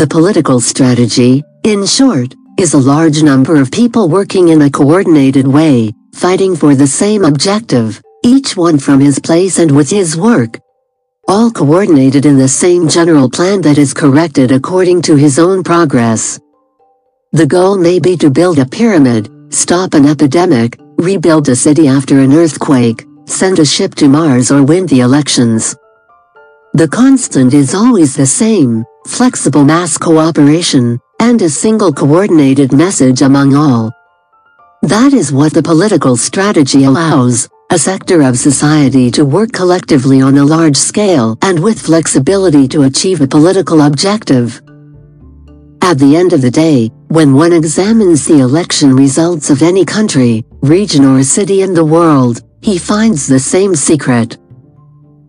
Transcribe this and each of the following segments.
The political strategy, in short, is a large number of people working in a coordinated way, fighting for the same objective, each one from his place and with his work. All coordinated in the same general plan that is corrected according to his own progress. The goal may be to build a pyramid, stop an epidemic, rebuild a city after an earthquake, send a ship to Mars or win the elections. The constant is always the same, flexible mass cooperation, and a single coordinated message among all. That is what the political strategy allows, a sector of society to work collectively on a large scale and with flexibility to achieve a political objective. At the end of the day, when one examines the election results of any country, region or city in the world, he finds the same secret.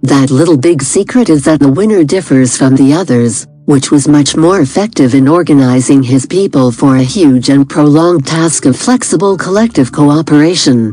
That little big secret is that the winner differs from the others, which was much more effective in organizing his people for a huge and prolonged task of flexible collective cooperation.